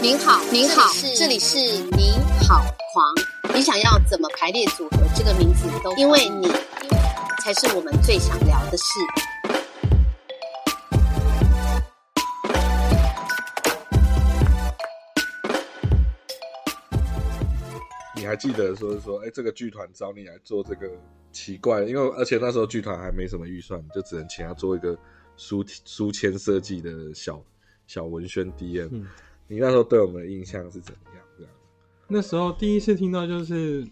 您好，您好，这里是你好狂。你想要怎么排列组合这个名字都，因为你才是我们最想聊的事。你还记得说说，哎，这个剧团找你来做这个奇怪，因为而且那时候剧团还没什么预算，就只能请他做一个书书签设计的小小文宣 DM。嗯你那时候对我们的印象是怎么样？这样？那时候第一次听到，就是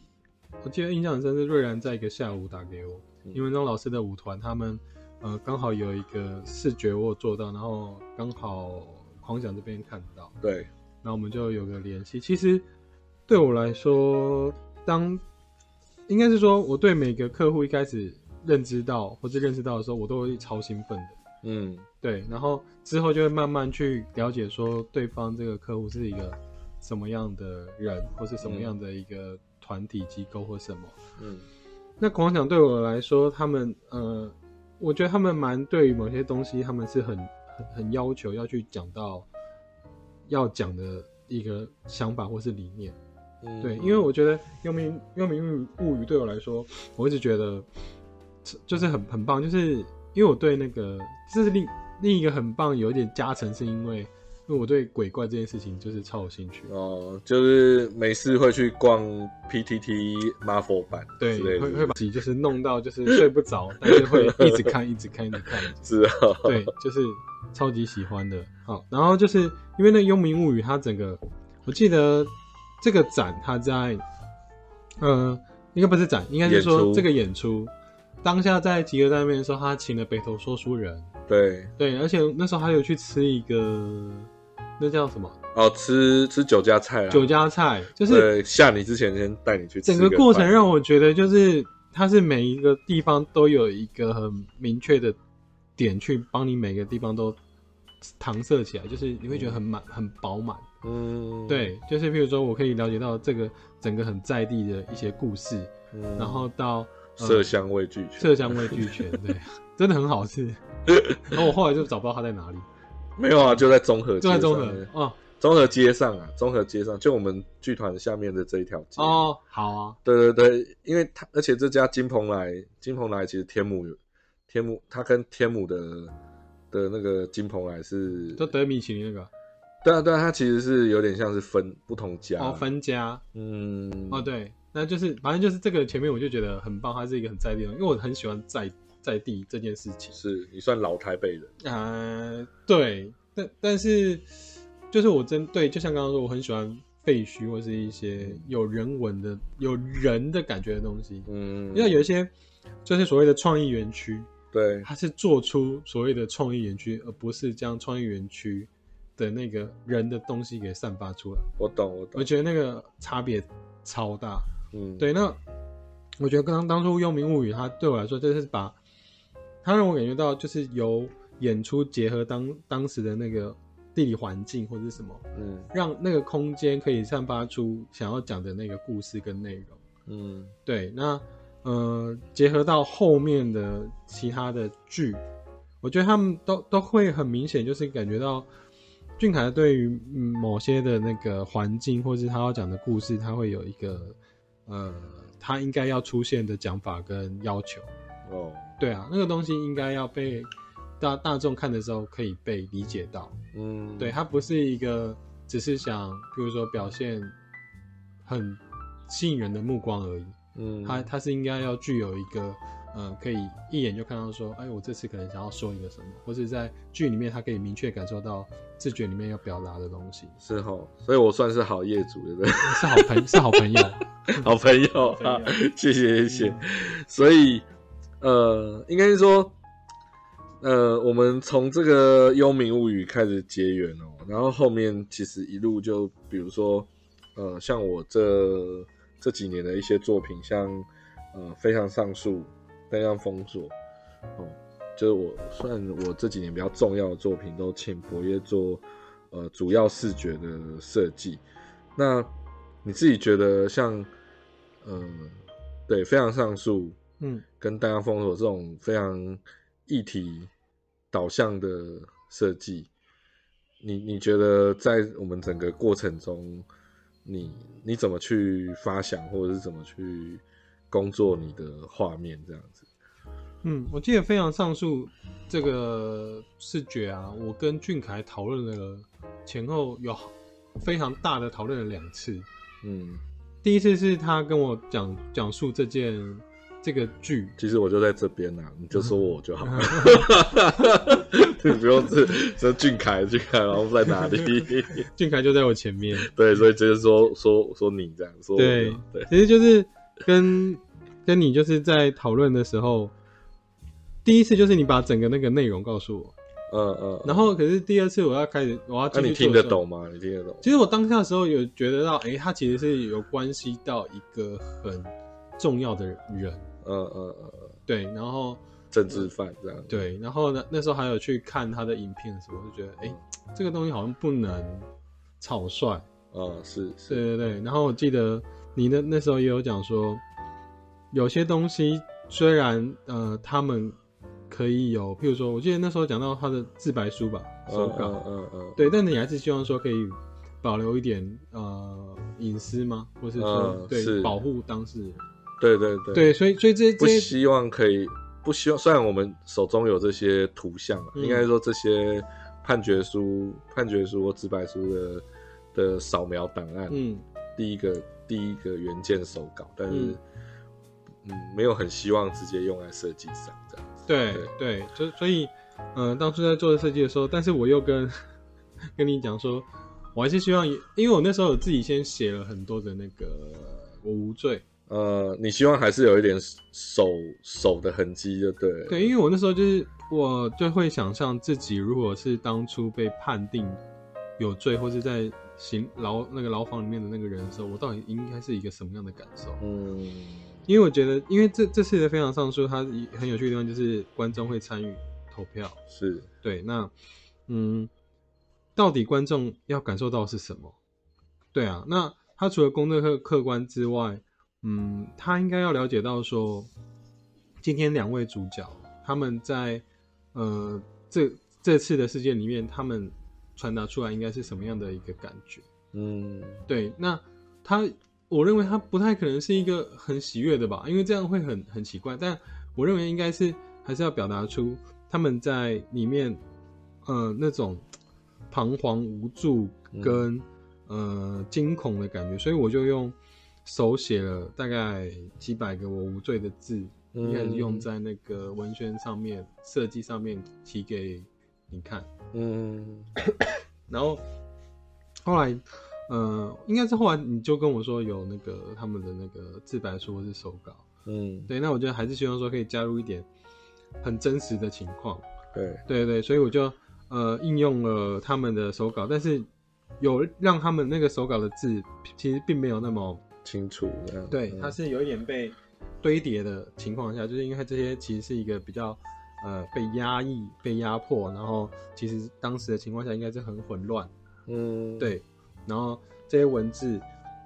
我记得印象很深是瑞然在一个下午打给我，嗯因为张老师的舞团他们呃刚好有一个视觉我有做到，然后刚好狂想这边看到，对，然后我们就有个联系。其实对我来说，当应该是说我对每个客户一开始认知到或者认识到的时候，我都会超兴奋的。嗯对，然后之后就会慢慢去了解说对方这个客户是一个什么样的人，或是什么样的一个团体机构或什么。嗯那狂想对我来说，他们呃，我觉得他们蛮对于某些东西，他们是很很很要求要去讲到要讲的一个想法或是理念。嗯，对，因为我觉得《幽冥幽冥物语对我来说，我一直觉得就是很很棒，就是因为我对那个这是另另一个很棒，有一点加成，是因为因为我对鬼怪这件事情就是超有兴趣。哦，就是没事会去逛 PTT Marvel 版对，会会把自己就是弄到就是睡不着，但是会一直看，一直看，一直看。是啊，对，就是超级喜欢的。好，然后就是因为那《幽冥物语》，它整个我记得这个展它在呃，应该不是展，应该是说这个演出当下在集合在那边的时候，他请了北投说书人，对，对，而且那时候还有去吃一个那叫什么？哦，吃吃酒家菜啊，酒家菜，就是对，下你之前先带你去吃整个过程让我觉得，就是它是每一个地方都有一个很明确的点，去帮你每个地方都搪塞起来，就是你会觉得很满、很饱满。嗯，对，就是譬如说我可以了解到这个整个很在地的一些故事，嗯，然后到、呃色香味俱全，色香味俱全，对，真的很好吃。然后我后来就找不到它在哪里，没有啊，就在综合就在中和哦。综合街上啊，综合街上，就我们剧团下面的这一条街。，哦，好啊，对对对，因为他而且这家金鹏来，金鹏来其实天母有天母，他跟天母的的那个金鹏来是，就德米其林那个对啊对啊，它其实是有点像是分不同家，哦分家。嗯，哦对，那就是反正就是这个前面我就觉得很棒，它是一个很在地的，因为我很喜欢在在地这件事情。是你算老台北人，呃，对，但但是就是我针对，就像刚刚说，我很喜欢废墟或是一些有人文的、有人的感觉的东西。嗯，因为有一些就是所谓的创意园区，对，它是做出所谓的创意园区，而不是将创意园区的那个人的东西给散发出来。我懂我懂我，觉得那个差别超大。嗯，对，那我觉得刚当初《幽冥物语》它对我来说，就是把它让我感觉到，就是由演出结合当当时的那个地理环境或者是什么，嗯让那个空间可以散发出想要讲的那个故事跟内容。嗯对，那呃，结合到后面的其他的剧，我觉得他们都都会很明显，就是感觉到俊凯对于嗯某些的那个环境，或是他要讲的故事，他会有一个呃，他应该要出现的讲法跟要求。哦，对啊，那个东西应该要被大大众看的时候可以被理解到。嗯，对，他不是一个只是想，比如说表现很吸引人的目光而已。嗯，他他是应该要具有一个呃，可以一眼就看到说，哎，我这次可能想要说一个什么，或者在剧里面他可以明确感受到自觉里面要表达的东西，是哦，所以我算是好业主，对不对？是好朋是好朋友。好朋友啊，谢谢谢谢。所以呃，应该是说，呃，我们从这个《幽冥物语》开始结缘哦，然后后面其实一路就比如说，呃，像我这这几年的一些作品，像呃《非常上树》《登上封锁》哦，就是我算我这几年比较重要的作品，都请博业做呃主要视觉的设计。那你自己觉得像，呃，对，非常上述嗯，跟大家封锁这种非常议题导向的设计，你你觉得在我们整个过程中，你你怎么去发想，或者是怎么去工作你的画面这样子？嗯，我记得非常上述这个视觉啊，我跟俊凯讨论了前后有非常大的讨论了两次。嗯，第一次是他跟我讲讲述这件这个剧，其实我就在这边呐、你就说我就好了，你不用是说俊凯俊凯，然后在哪里？俊凯就在我前面。对，所以直接说说说你这样说对，对，其实就是跟跟你就是在讨论的时候，第一次就是你把整个那个内容告诉我，嗯嗯，然后可是第二次我要开始我要那、你听得懂吗？你听得懂？其实我当下的时候有觉得到，哎、他其实是有关系到一个很重要的人，嗯嗯嗯嗯，对，然后政治犯这样，对，然后呢，那时候还有去看他的影片的时候，我就觉得，哎、这个东西好像不能草率，嗯是对是，对对。然后我记得你那那时候也有讲说，有些东西虽然呃他们可以有，譬如说，我记得那时候讲到他的自白书吧，手嗯稿，嗯嗯嗯，对，但你还是希望说可以保留一点呃隐私吗？或是说、对保护当事人？对对对，对，所以所以这这些不希望可以不希望，虽然我们手中有这些图像啊，嗯应该说这些判决书、判决书或自白书的的扫描档案，嗯第一个第一个原件手稿，但是嗯嗯没有很希望直接用在设计上这样子。对对对，就所以呃当初在做设计的时候，但是我又跟 跟你讲说，我还是希望，因为我那时候有自己先写了很多的那个我无罪，呃，你希望还是有一点手手的痕迹，就对了。对，因为我那时候就是我就会想象自己如果是当初被判定有罪，或是在刑牢那个牢房里面的那个人的时候，我到底应该是一个什么样的感受？嗯因为我觉得，因为这这次的非常上诉，它很有趣的地方就是观众会参与投票。是对，那嗯，到底观众要感受到是什么？对啊，那他除了公正客客观之外，嗯，他应该要了解到说，今天两位主角他们在呃这这次的事件里面，他们传达出来应该是什么样的一个感觉？嗯对，那他，我认为他不太可能是一个很喜悦的吧，因为这样会很很奇怪。但我认为应该是还是要表达出他们在里面，呃，那种彷徨无助跟、呃惊恐的感觉，所以我就用手写了大概几百个我无罪的字，嗯应该是用在那个文宣上面、设计上面提给你看。嗯。然后后来，呃，应该是后来你就跟我说有那个他们的那个自白书或是手稿，嗯，对，那我觉得还是希望说可以加入一点很真实的情况，对，对对对，所以我就呃应用了他们的手稿，但是有让他们那个手稿的字其实并没有那么清楚。对，嗯。它是有一点被堆叠的情况下，就是因为它这些其实是一个比较呃被压抑、被压迫，然后其实当时的情况下应该是很混乱。嗯对，然后这些文字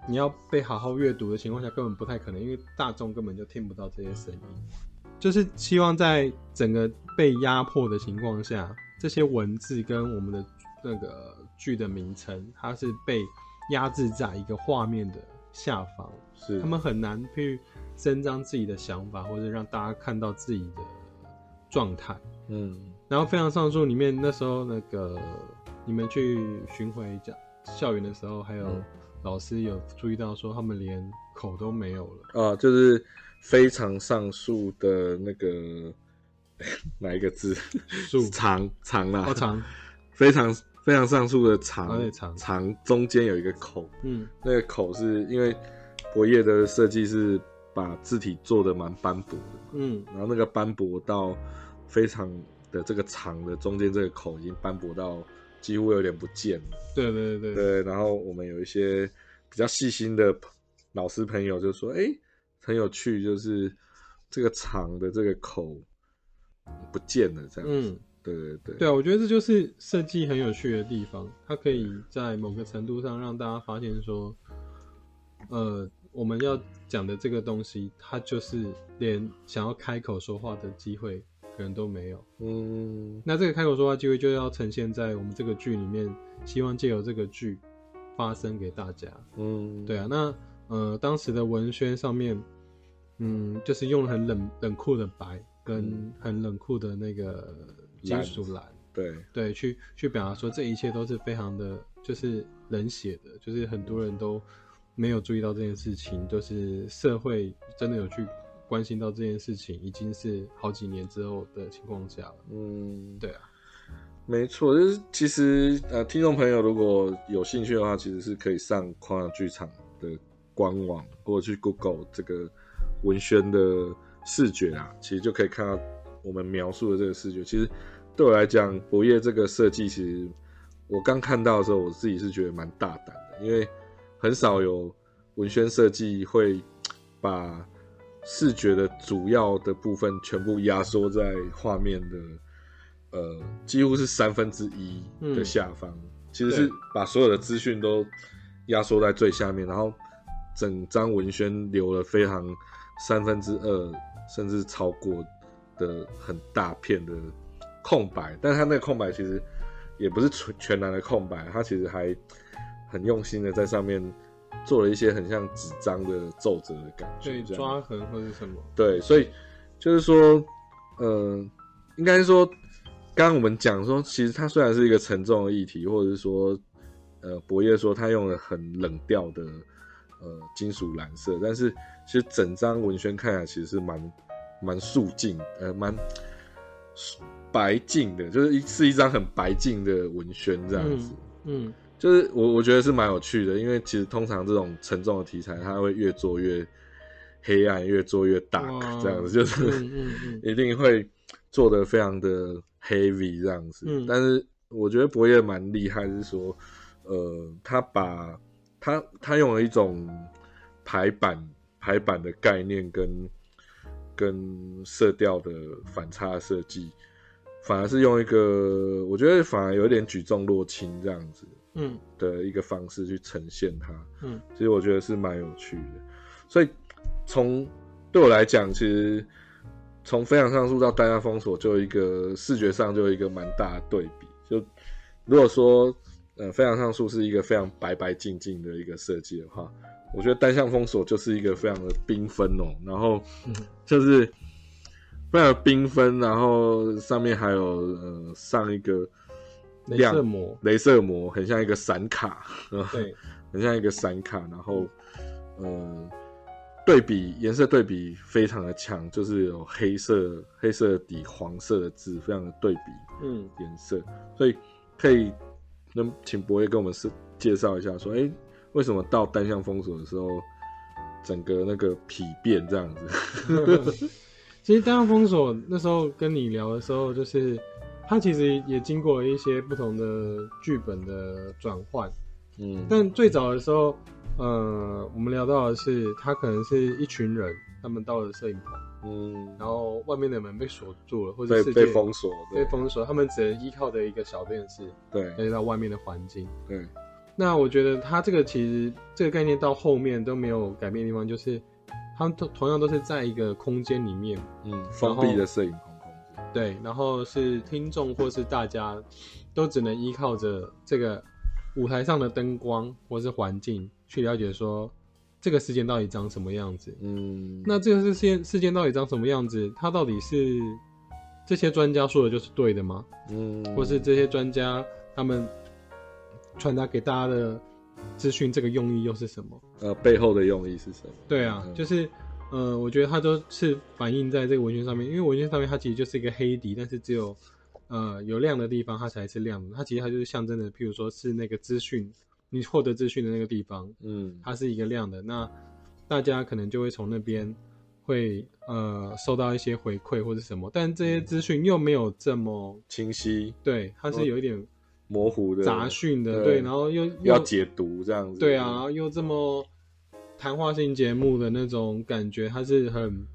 你要被好好阅读的情况下，根本不太可能，因为大众根本就听不到这些声音。就是希望在整个被压迫的情况下，这些文字跟我们的那个剧的名称，它是被压制在一个画面的下方，是他们很难去伸张自己的想法，或者让大家看到自己的状态。嗯。然后《非常上诉》里面那时候那个你们去巡回讲校园的时候，还有嗯。老师有注意到说他们连口都没有了。啊，就是非常上述的那个 哪一个字？树。长长啦，好长，非常非常上述的长长。长中间有一个口，嗯。那个口是因为博业的设计是把字体做的蛮斑驳的，嗯然后那个斑驳到非常的这个长的中间这个口已经斑驳到几乎有点不见了。对对对对，对，然后我们有一些比较细心的老师朋友就说：“哎，很有趣，就是这个长的这个口不见了，这样子。嗯，对对对，对啊，我觉得这就是设计很有趣的地方，它可以在某个程度上让大家发现说，呃，我们要讲的这个东西，它就是连想要开口说话的机会，可能都没有。嗯那这个开口说话机会就要呈现在我们这个剧里面，希望借由这个剧发声给大家。嗯，对啊，那呃，当时的文宣上面，嗯，就是用了很冷冷酷的白跟很冷酷的那个金属蓝，对，对，去去表达说这一切都是非常的，就是冷血的，就是很多人都没有注意到这件事情，就是社会真的有去关心到这件事情，已经是好几年之后的情况下了。嗯，对啊，没错，就是其实呃，听众朋友如果有兴趣的话，其实是可以上狂想剧场的官网，或者去 Google 这个文宣的视觉啊，其实就可以看到我们描述的这个视觉。其实对我来讲，博业这个设计，其实我刚看到的时候，我自己是觉得蛮大胆的，因为很少有文宣设计会把视觉的主要的部分全部压缩在画面的。呃，几乎是三分之一的下方，其实是把所有的资讯都压缩在最下面，然后整张文宣留了非常三分之二甚至超过的很大片的空白，但是它那个空白其实也不是全全然的空白，它其实还很用心的在上面做了一些很像纸张的皱褶的感觉，对，抓痕或者什么，对，所以就是说，呃，应该说，刚刚我们讲说，其实它虽然是一个沉重的议题，或者是说，呃，博业说他用了很冷调的呃金属蓝色，但是其实整张文宣看起来其实是蛮蛮素净，呃，蛮白净的，就是一是一张很白净的文宣这样子。嗯，就是我我觉得是蛮有趣的，因为其实通常这种沉重的题材，它会越做越黑暗，越做越大哇，这样子就是、嗯嗯嗯 一定会做的非常的 heavy 这样子。嗯但是我觉得博业蛮厉害，是说，呃，他把他他用了一种排版排版的概念跟跟色调的反差设计，反而是用一个我觉得反而有点举重若轻这样子嗯的一个方式去呈现它。嗯其实我觉得是蛮有趣的。所以从对我来讲，其实从非常上诉到单向封锁，就一个视觉上就一个蛮大的对比。就如果说呃非常上诉是一个非常白白净净的一个设计的话，我觉得单向封锁就是一个非常的缤纷哦，然后嗯就是非常缤纷，然后上面还有呃上一个镭亮射膜，镭射膜，很像一个闪卡，对，很像一个闪卡，然后嗯对比颜色对比非常的强，就是有黑色黑色底黄色的字，非常的对比嗯。颜色，所以可以那请博业跟我们是介绍一下，说哎、诶为什么到单向封锁的时候，整个那个皮变这样子？其实单向封锁那时候跟你聊的时候，就是它其实也经过了一些不同的剧本的转换，嗯。但最早的时候，呃，我们聊到的是，他可能是一群人，他们到了摄影棚，嗯，然后外面的门被锁住了，或者被被封锁，对。被封锁，他们只能依靠着一个小电视对。了解到外面的环境。对，那我觉得他这个其实这个概念到后面都没有改变的地方，就是他们同同样都是在一个空间里面，嗯，封闭的摄影棚对，然后是听众或是大家都只能依靠着这个舞台上的灯光或是环境去了解说这个事件到底长什么样子。嗯，那这个事件事件到底长什么样子？它到底是这些专家说的就是对的吗？嗯，或是这些专家他们传达给大家的资讯，这个用意又是什么？呃背后的用意是什么？对啊，嗯就是呃，我觉得它都是反映在这个文宣上面，因为文宣上面它其实就是一个黑底，但是只有呃有亮的地方它才是亮的，它其实它就是象征的，譬如说是那个资讯，你获得资讯的那个地方，嗯它是一个亮的，那大家可能就会从那边会呃收到一些回馈或者什么，但这些资讯又没有这么清晰对，它是有一点模糊的杂讯的，对对，然后又又要解读这样子。对啊，然后又这么谈话性节目的那种感觉，它是很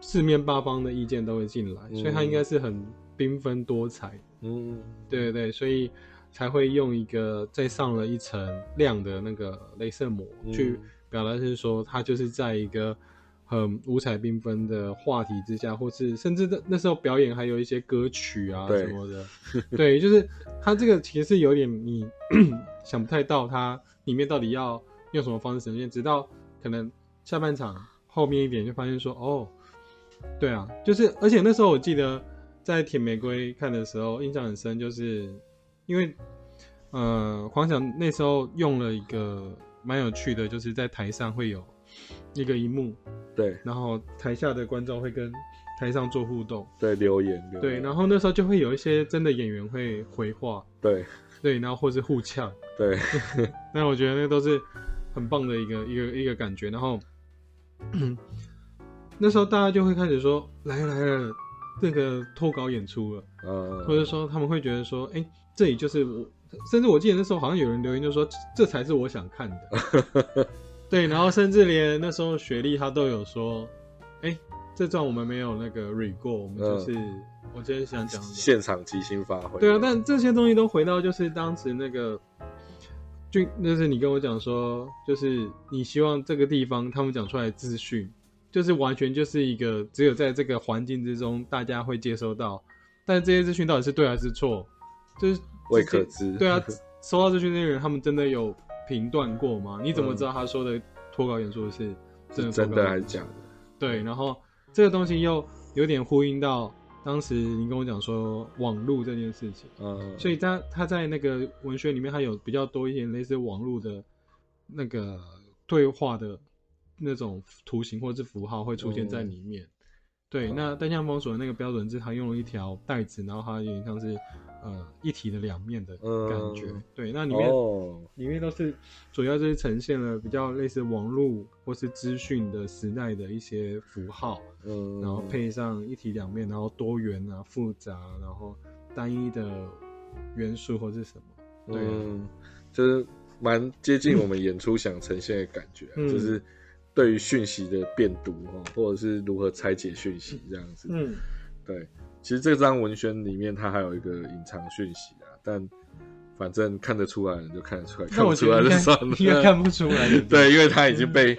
四面八方的意见都会进来，嗯。所以它应该是很缤纷多彩。嗯，对对对，所以才会用一个再上了一层亮的那个镭射膜、嗯。去表达，是说它就是在一个很五彩缤纷的话题之下，或是甚至那那时候表演还有一些歌曲啊什么的，对，就是它这个其实是有点你 想不太到它里面到底要用什么方式呈现，直到可能下半场后面一点就发现说，哦，对啊，就是而且那时候我记得在铁玫瑰看的时候印象很深，就是因为呃狂想那时候用了一个蛮有趣的，就是在台上会有一个一幕，对。然后台下的观众会跟台上做互动，对，留言留言。对，然后那时候就会有一些真的演员会回话，对。对，然后或是互呛，对。那我觉得那都是很棒的一个一个一个感觉。然后 那时候大家就会开始说来了来了，这个脱稿演出了，呃或者说他们会觉得说，哎、这里就是我，甚至我记得那时候好像有人留言就说，这才是我想看的。对，然后甚至连那时候雪莉她都有说，哎、这段我们没有那个 re 过，我们就是、我今天想讲。现场即兴发挥，对啊，但这些东西都回到就是当时那个，就就是你跟我讲说，就是你希望这个地方他们讲出来的资讯，就是完全就是一个只有在这个环境之中大家会接收到，但这些资讯到底是对还是错，就是未可知对啊，收到资讯那些人，他们真的有评断过吗？你怎么知道他说的脱稿演说是真的是真的还是假的？对，然后这个东西又有点呼应到当时你跟我讲说网络这件事情，呃，所以他他在那个文学里面，他有比较多一点类似网络的那个对话的那种图形或者是符号会出现在里面。对，那单向封锁的那个标准字，他用了一条带子，然后它有点像是呃一体的两面的感觉。嗯对，那里面、哦，里面都是主要就是呈现了比较类似网络或是资讯的时代的一些符号，嗯，然后配上一体两面，然后多元啊、复杂，然后单一的元素或是什么。对啊。嗯，就是蛮接近我们演出想呈现的感觉啊、嗯。就是对于讯息的辨读哦，或者是如何拆解讯息这样子。嗯，对，其实这张文宣里面它还有一个隐藏讯息啊，但反正看得出来的就看得出来，看不出来就算了。因为看不出来。对，因为它已经被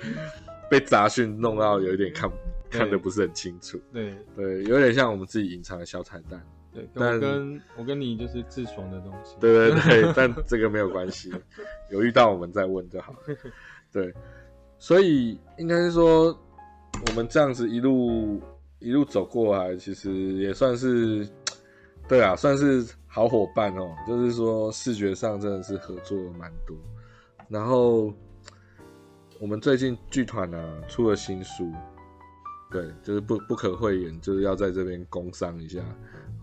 被杂讯弄到有一点看看的不是很清楚。对对，有点像我们自己隐藏的小彩蛋。对，但我跟我跟你就是自爽的东西。对对对，但这个没有关系，有遇到我们再问就好了。对，所以应该是说，我们这样子一路一路走过来，其实也算是，对啊，算是好伙伴哦。就是说，视觉上真的是合作了蛮多。然后，我们最近剧团啊出了新书，对，就是不不可讳言，就是要在这边工商一下。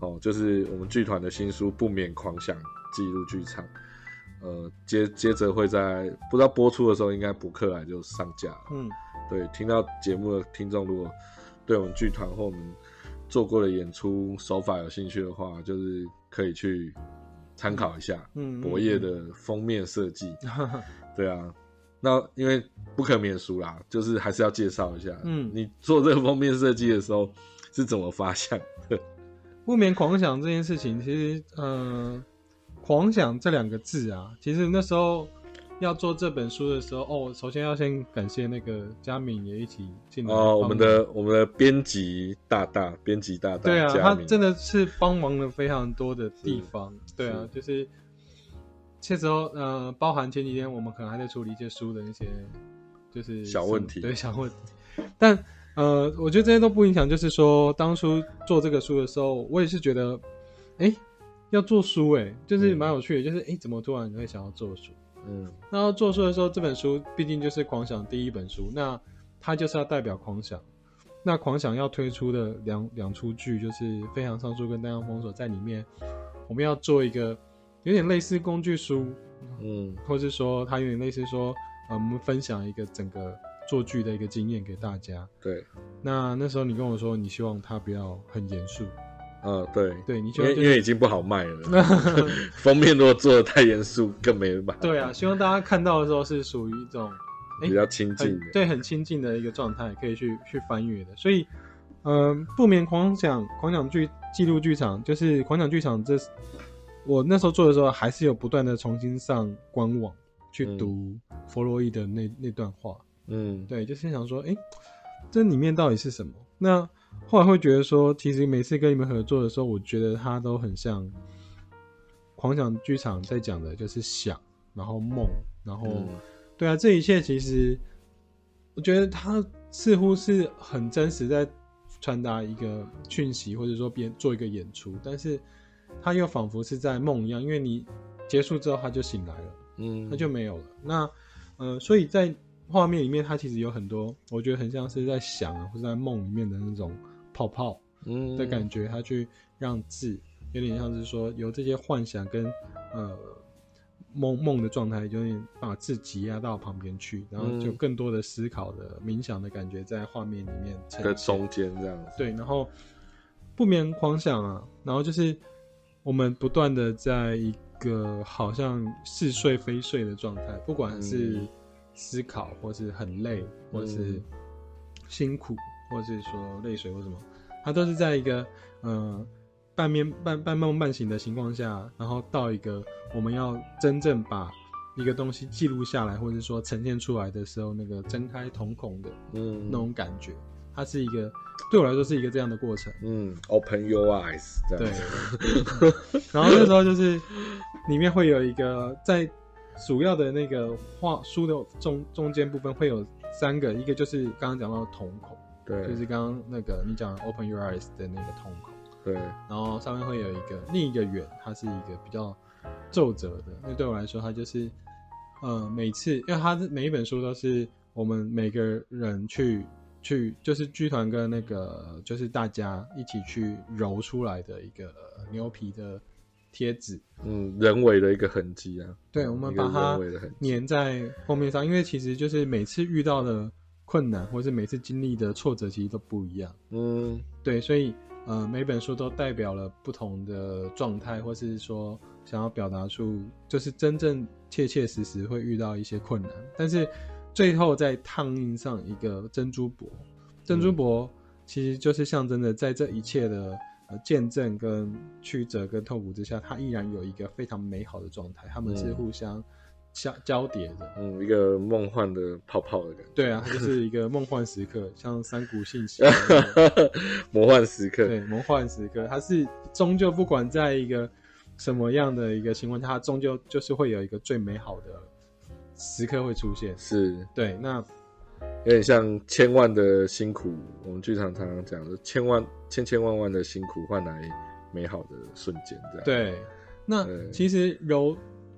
哦，就是我们剧团的新书《不免狂想》记录剧场，呃，接接着会在不知道播出的时候，应该补课来就上架了。嗯，对，听到节目的听众，如果对我们剧团或我们做过的演出手法有兴趣的话，就是可以去参考一下嗯嗯博业的封面设计。对啊，那因为不可免俗啦，就是还是要介绍一下。嗯你做这个封面设计的时候是怎么发想的？不免狂想这件事情，其实呃，狂想这两个字啊，其实那时候要做这本书的时候，哦，首先要先感谢那个佳敏也一起进来哦，我们的我们的编辑大大，编辑大大，对啊，他真的是帮忙了非常多的地方。对啊，就是这时候呃，包含前几天我们可能还在处理一些书的一些就是小问题对小问题。但呃，我觉得这些都不影响，就是说当初做这个书的时候，我也是觉得，哎，要做书，哎，就是蛮有趣的，就是哎，怎么突然会想要做书？嗯。那要做书的时候，这本书毕竟就是狂想第一本书，那它就是要代表狂想。那狂想要推出的两两出剧，就是《飞扬上书》跟《单向封锁》在里面，我们要做一个有点类似工具书，嗯。或是说它有点类似说，呃，我们分享一个整个做剧的一个经验给大家。对，那那时候你跟我说，你希望它不要很严肃，嗯对，对你就是因为已经不好卖了，封面如果做的太严肃，更没办法。对啊，，希望大家看到的时候是属于一种哎比较亲近的。对很亲近的一个状态，可以去去翻阅的。所以，嗯、不眠狂想狂想剧记录剧场，就是狂想剧场这，我那时候做的时候，还是有不断的重新上官网去读弗洛伊的那那段话。嗯，对，就是想说，哎、这里面到底是什么？那后来会觉得说，其实每次跟你们合作的时候，我觉得他都很像狂想剧场在讲的，就是想，然后梦，然后、嗯对啊，这一切其实我觉得他似乎是很真实，在传达一个讯息，或者说编做一个演出，但是他又仿佛是在梦一样，因为你结束之后他就醒来了。嗯，他就没有了。那呃，所以在画面里面，他其实有很多，我觉得很像是在想啊，或者在梦里面的那种泡泡嗯。的感觉，它去让字有点像是说由这些幻想跟呃梦梦的状态，有点把字挤压到旁边去，然后就嗯更多的思考的冥想的感觉在画面里面呈在。中间这样子，对，然后不眠狂想啊，然后就是我们不断的在一个好像似睡非睡的状态，不管是嗯。思考，或是很累，或是嗯。辛苦，或者是说泪水或什么，它都是在一个呃半面半半梦半醒的情况下，然后到一个我们要真正把一个东西记录下来，或者说呈现出来的时候，那个睁开瞳孔的嗯，那种感觉，它是一个对我来说是一个这样的过程。嗯，Open your eyes 这对然后那时候就是里面会有一个在主要的那个画书的中中间部分会有三个，一个就是刚刚讲到的瞳孔，对，就是刚刚那个你讲 open your eyes 的那个瞳孔，对，然后上面会有一个另一个圆，它是一个比较皱褶的。那对我来说，它就是呃每次，因为它是每一本书都是我们每个人去去，就是剧团跟那个就是大家一起去揉出来的一个牛皮的贴纸。嗯，人为的一个痕迹啊，对，我们把它粘在后面上，因为其实就是每次遇到的困难，或是每次经历的挫折，其实都不一样。嗯。对，所以呃，每本书都代表了不同的状态，或是说想要表达出，就是真正切切实实会遇到一些困难，但是最后再烫印上一个珍珠箔，珍珠箔其实就是象征着在这一切的呃见证跟曲折跟痛苦之下，它依然有一个非常美好的状态，他们是嗯。互相交交叠的。嗯，一个梦幻的泡泡的感觉，对啊，它就是一个梦幻时刻，像山谷信息。魔幻时刻，对，魔幻时刻，它是终究不管在一个什么样的一个情况下，它终究就是会有一个最美好的时刻会出现。是对，那有点像千万的辛苦，我们剧场常常讲的，千万千千万万的辛苦换来美好的瞬间，这样。，对，那其实柔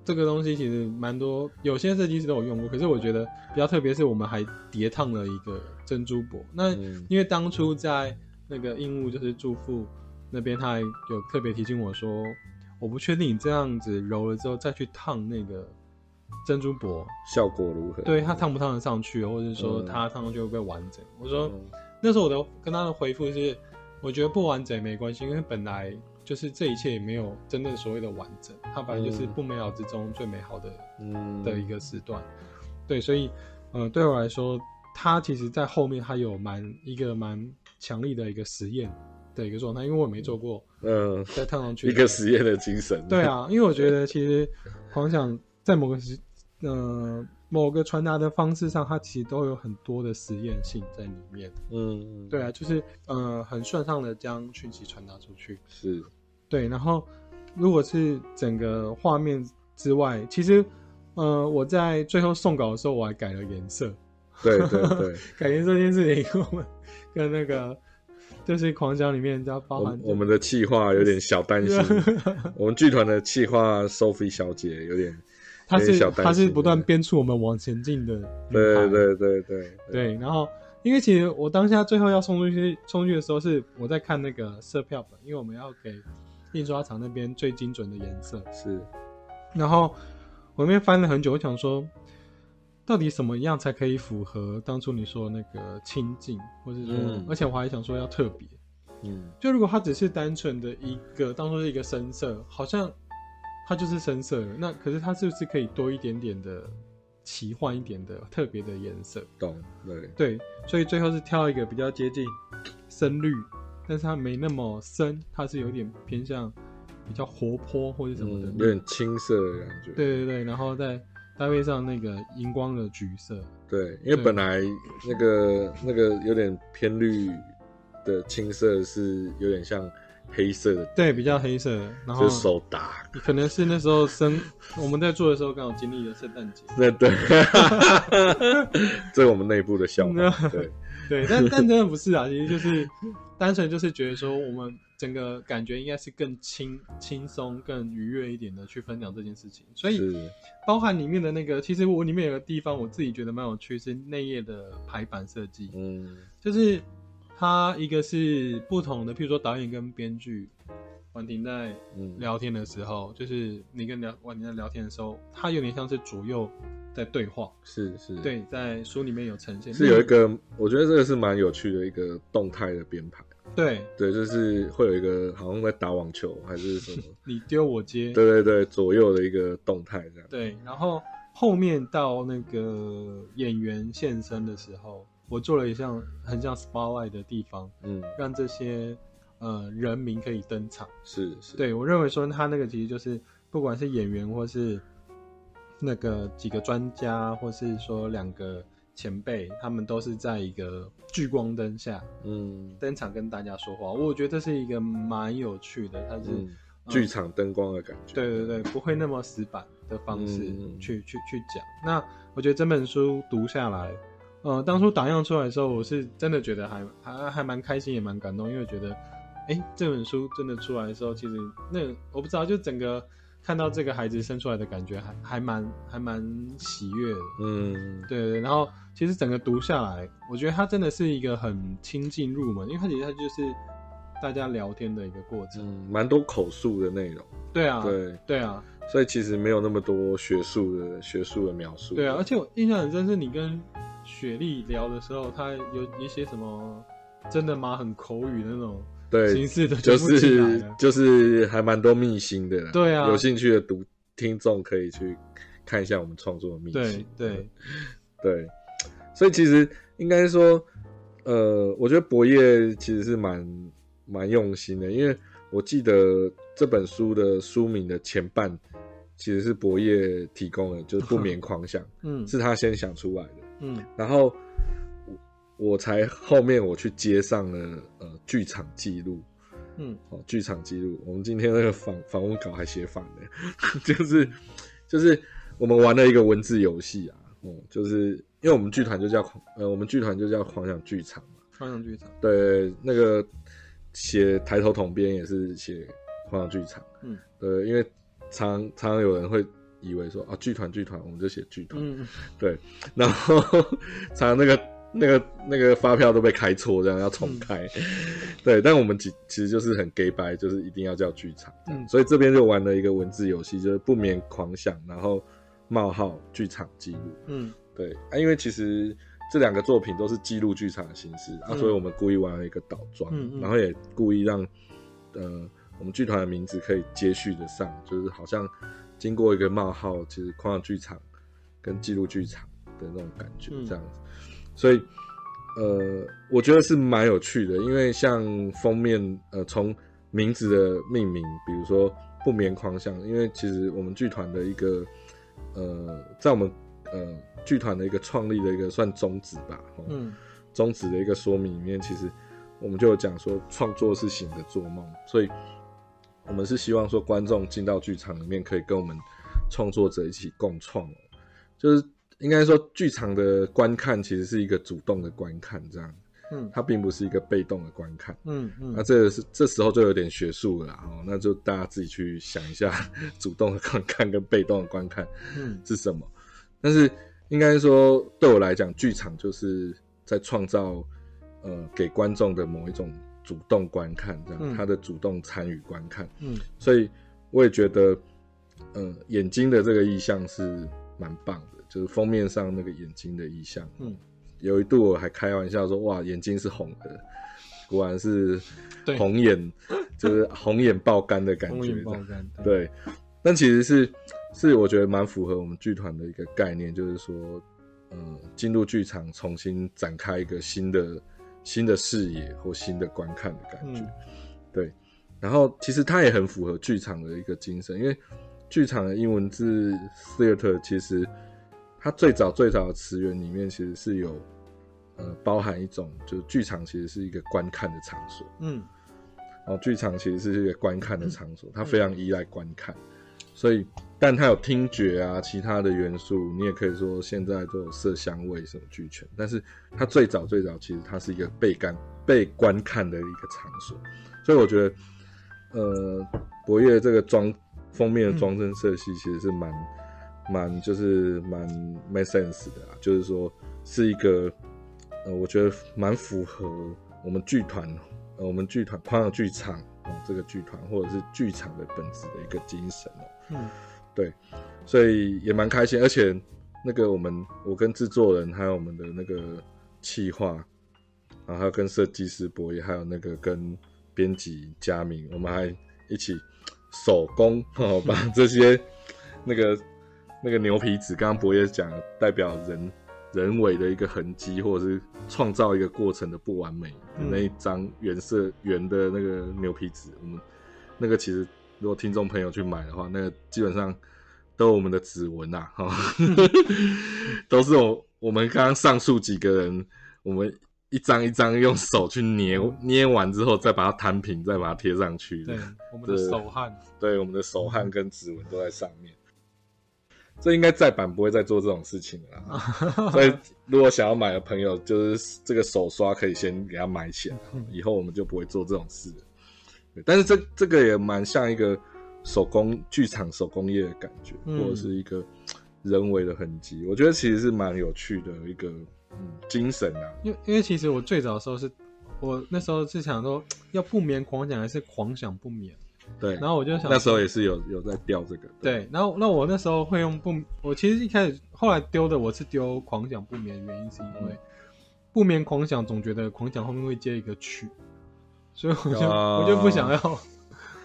这个东西其实蛮多，有些设计师都有用过，可是我觉得比较特别是我们还叠烫了一个珍珠箔。那嗯因为当初在那个印务就是祝福那边，他还有特别提醒我说，我不确定你这样子揉了之后再去烫那个珍珠箔，效果如何？对它烫不烫得上去，或者是说嗯它烫上去会不会完整？我说、嗯那时候我的跟他的回复是，我觉得不完整没关系，因为本来就是这一切也没有真正所谓的完整，它本来就是嗯不美好之中最美好的嗯的一个时段。对，所以呃，对我来说，它其实在后面它有蛮一个蛮强力的一个实验的一个状态，因为我没做过，嗯，再烫上去一个实验的精神。对，啊，因为我觉得其实狂想在某个时呃某个传达的方式上，它其实都有很多的实验性在里面。嗯，对啊，就是呃很顺畅的将讯息传达出去。是，对，然后如果是整个画面之外，其实呃我在最后送稿的时候，我还改了颜色。对对对，改颜色这件事情，我们跟那个就是狂想里面，要包我含我们的企划有点小担心，我们剧团的企划 Sophie 小姐有点，她是她是不断鞭促我们往前进的。对对对对对，然后因为其实我当下最后要送出去送出去的时候，是我在看那个色票本，因为我们要给印刷厂那边最精准的颜色。是，然后我那边翻了很久，我想说，到底什么样才可以符合当初你说的那个清净，或者说，嗯而且我还想说要特别。嗯就如果它只是单纯的一个当做是一个深色，好像它就是深色了。那可是它是不是可以多一点点的奇幻一点的特别的颜色？懂，对，对，所以最后是挑一个比较接近深绿，但是它没那么深，它是有点偏向比较活泼或者什么的。嗯，有点青色的感觉，对对对，然后再搭配上那个荧光的橘色，对，因为本来那个那个有点偏绿的青色是有点像黑色的，对，比较黑色的，然后就手打。可能是那时候生 我们在做的时候刚好经历了圣诞节，对对，这是我们内部的笑那话。对，对，但但真的不是啊，其实就是单纯就是觉得说，我们整个感觉应该是更轻轻松、更愉悦一点的去分享这件事情。所以包含里面的那个，其实我里面有个地方我自己觉得蛮有趣，是内页的排版设计，嗯就是它一个是不同的，譬如说导演跟编剧。婉婷在嗯，聊天的时候，就是你跟聊婉婷在聊天的时候，他有点像是左右在对话。是是，，对，在书里面有呈现，是有一个，我觉得这个是蛮有趣的一个动态的编排。对对，就是会有一个好像在打网球还是什么，你丢我接，对对对，左右的一个动态这样。对，然后后面到那个演员现身的时候，我做了一项很像 spotlight 的地方，嗯，让这些呃人民可以登场。是是，对我认为说他那个其实就是不管是演员或是那个几个专家，或是说两个前辈，他们都是在一个聚光灯下嗯登场跟大家说话。我觉得这是一个蛮有趣的，它是、嗯，剧场灯光的感觉。对对对，不会那么死板的方式嗯去、去去讲。那我觉得这本书读下来，呃，当初打样出来的时候，我是真的觉得还还还蛮开心，也蛮感动，因为觉得，哎，这本书真的出来的时候，其实那我不知道，就整个看到这个孩子生出来的感觉还，还蛮还蛮喜悦的。嗯，对对，对然后其实整个读下来，我觉得它真的是一个很亲近入门，因为它其实它就是大家聊天的一个过程。嗯，蛮多口述的内容。对啊，对，对啊，所以其实没有那么多学术的学术的描述。对啊，而且我印象很深，是你跟雪莉聊的时候，她有一些什么真的吗？很口语的那种对，形式的就是就是还蛮多秘辛的啦。对啊。有兴趣的读听众可以去看一下我们创作的秘对。对，对，所以其实应该说，呃，我觉得博业其实是蛮蛮用心的，因为我记得这本书的书名的前半其实是博业提供的，就是不眠狂想，嗯。是他先想出来的，嗯。然后我我才后面我去接上了呃剧场记录。嗯。哦，剧场记录，我们今天那个访访问稿还写反了，就是就是我们玩了一个文字游戏啊，哦、就是因为我们剧团就叫狂呃，我们剧团就叫狂想剧场嘛，狂想剧场，对，那个写抬头统编也是写狂想剧场，嗯，对，因为常常常有人会以为说啊，剧团剧团，我们就写剧团，嗯。对，然后常常那个那个那个发票都被开错，这样要重开。对，但我们其其实就是很 gay 白，就是一定要叫剧场。嗯。所以这边就玩了一个文字游戏，就是不免狂想，然后冒号剧场记录。嗯。对啊，因为其实这两个作品都是记录剧场的形式啊，嗯。所以我们故意玩了一个倒装，嗯嗯。然后也故意让呃我们剧团的名字可以接续的上，就是好像经过一个冒号，其实狂想剧场跟记录剧场的那种感觉嗯。这样子，所以呃，我觉得是蛮有趣的，因为像封面呃从名字的命名，比如说不眠狂想，因为其实我们剧团的一个呃，在我们呃剧团的一个创立的一个算宗旨吧，哦嗯。宗旨的一个说明里面，其实我们就有讲说，创作是醒着做梦，所以我们是希望说，观众进到剧场里面可以跟我们创作者一起共创哦，就是应该说，剧场的观看其实是一个主动的观看，这样，嗯它并不是一个被动的观看。嗯嗯那这个是这时候就有点学术了啦哦，那就大家自己去想一下，主动的观看跟被动的观看嗯是什么。但是应该说，对我来讲，剧场就是在创造呃给观众的某一种主动观看，这样、嗯他的主动参与观看。嗯所以我也觉得，呃，眼睛的这个意象是蛮棒的，就是封面上那个眼睛的意象。嗯，有一度我还开玩笑说，哇，眼睛是红的，果然是对红眼，就是红眼爆肝的感觉。红眼爆肝，对，但其实是是我觉得蛮符合我们剧团的一个概念，就是说，呃，进入剧场重新展开一个新的新的视野或新的观看的感觉。嗯对，然后其实它也很符合剧场的一个精神，因为剧场的英文字 theater 其实它最早最早的词源里面其实是有呃包含一种，就是剧场其实是一个观看的场所。嗯哦，剧场其实是一个观看的场所，它非常依赖观看，所以，但它有听觉啊，其他的元素，你也可以说现在都有色香味什么俱全，但是它最早最早其实它是一个被观被观看的一个场所，所以我觉得，呃，博越这个装封面的装帧色系其实是蛮蛮就是蛮 make sense 的啊，就是说是一个，呃，我觉得蛮符合我们剧团。呃，我们剧团狂想剧场，这个剧团或者是剧场的本质的一个精神哦，嗯，对，所以也蛮开心，而且那个我们我跟制作人还有我们的那个企划，然后还有跟设计师博野，还有那个跟编辑佳明，我们还一起手工哦，把这些那个那个牛皮纸，刚刚博野讲代表人。人为的一个痕迹，或者是创造一个过程的不完美，那一张原色圆的那个牛皮纸，我们那个其实如果听众朋友去买的话，那个基本上都有我们的指纹呐，哈，都是我我们刚刚上述几个人，我们一张一张用手去捏，捏完之后再把它摊平，再把它贴上去。对，我们的手汗，对，我们的手汗跟指纹都在上面。这应该再版不会再做这种事情了，所以如果想要买的朋友，就是这个手刷可以先给他买起来，以后我们就不会做这种事。但是这这个也蛮像一个手工剧场手工业的感觉，或者是一个人为的痕迹，我觉得其实是蛮有趣的一个嗯精神啊。因为因为其实我最早的时候是，我那时候是想说要不眠狂想还是狂想不眠。对，然后我就想那时候也是有有在钓这个。对，然后那我那时候会用不，我其实一开始后来丢的我是丢狂想不眠，原因是因为不眠狂想总觉得狂想后面会接一个曲，所以我就我就不想要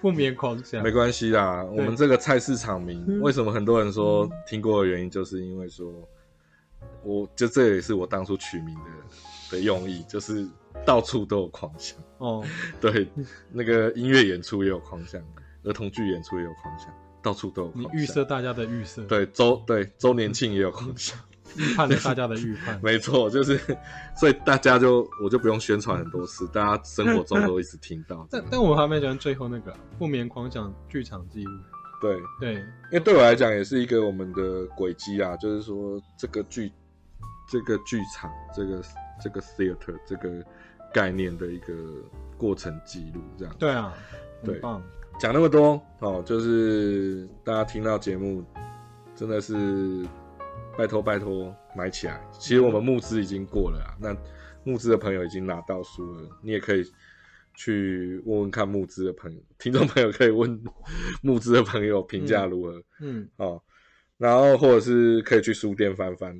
不眠狂想。没关系啦，我们这个菜市场名为什么很多人说听过的原因，就是因为说，我就这也是我当初取名的的用意，就是。到处都有狂想。哦，对，那个音乐演出也有狂想，儿童剧演出也有狂想，到处都有。你预设大家的预设，对周对周年庆也有狂想，预判大家的预判，没错，就是所以大家就我就不用宣传很多次，大家生活中都一直听到。但但我还没讲最后那个不眠狂想剧场记录，对。对，因为对我来讲也是一个我们的轨迹啊，就是说这个剧这个剧场这个这个 theater 这个。概念的一个过程记录，这样对啊，很棒。讲那么多哦，就是大家听到节目，真的是拜托拜托买起来。其实我们募资已经过了啊，那募资的朋友已经拿到书了，你也可以去问问看募资的朋友，听众朋友可以问 募资的朋友评价如何，嗯哦，然后或者是可以去书店翻翻。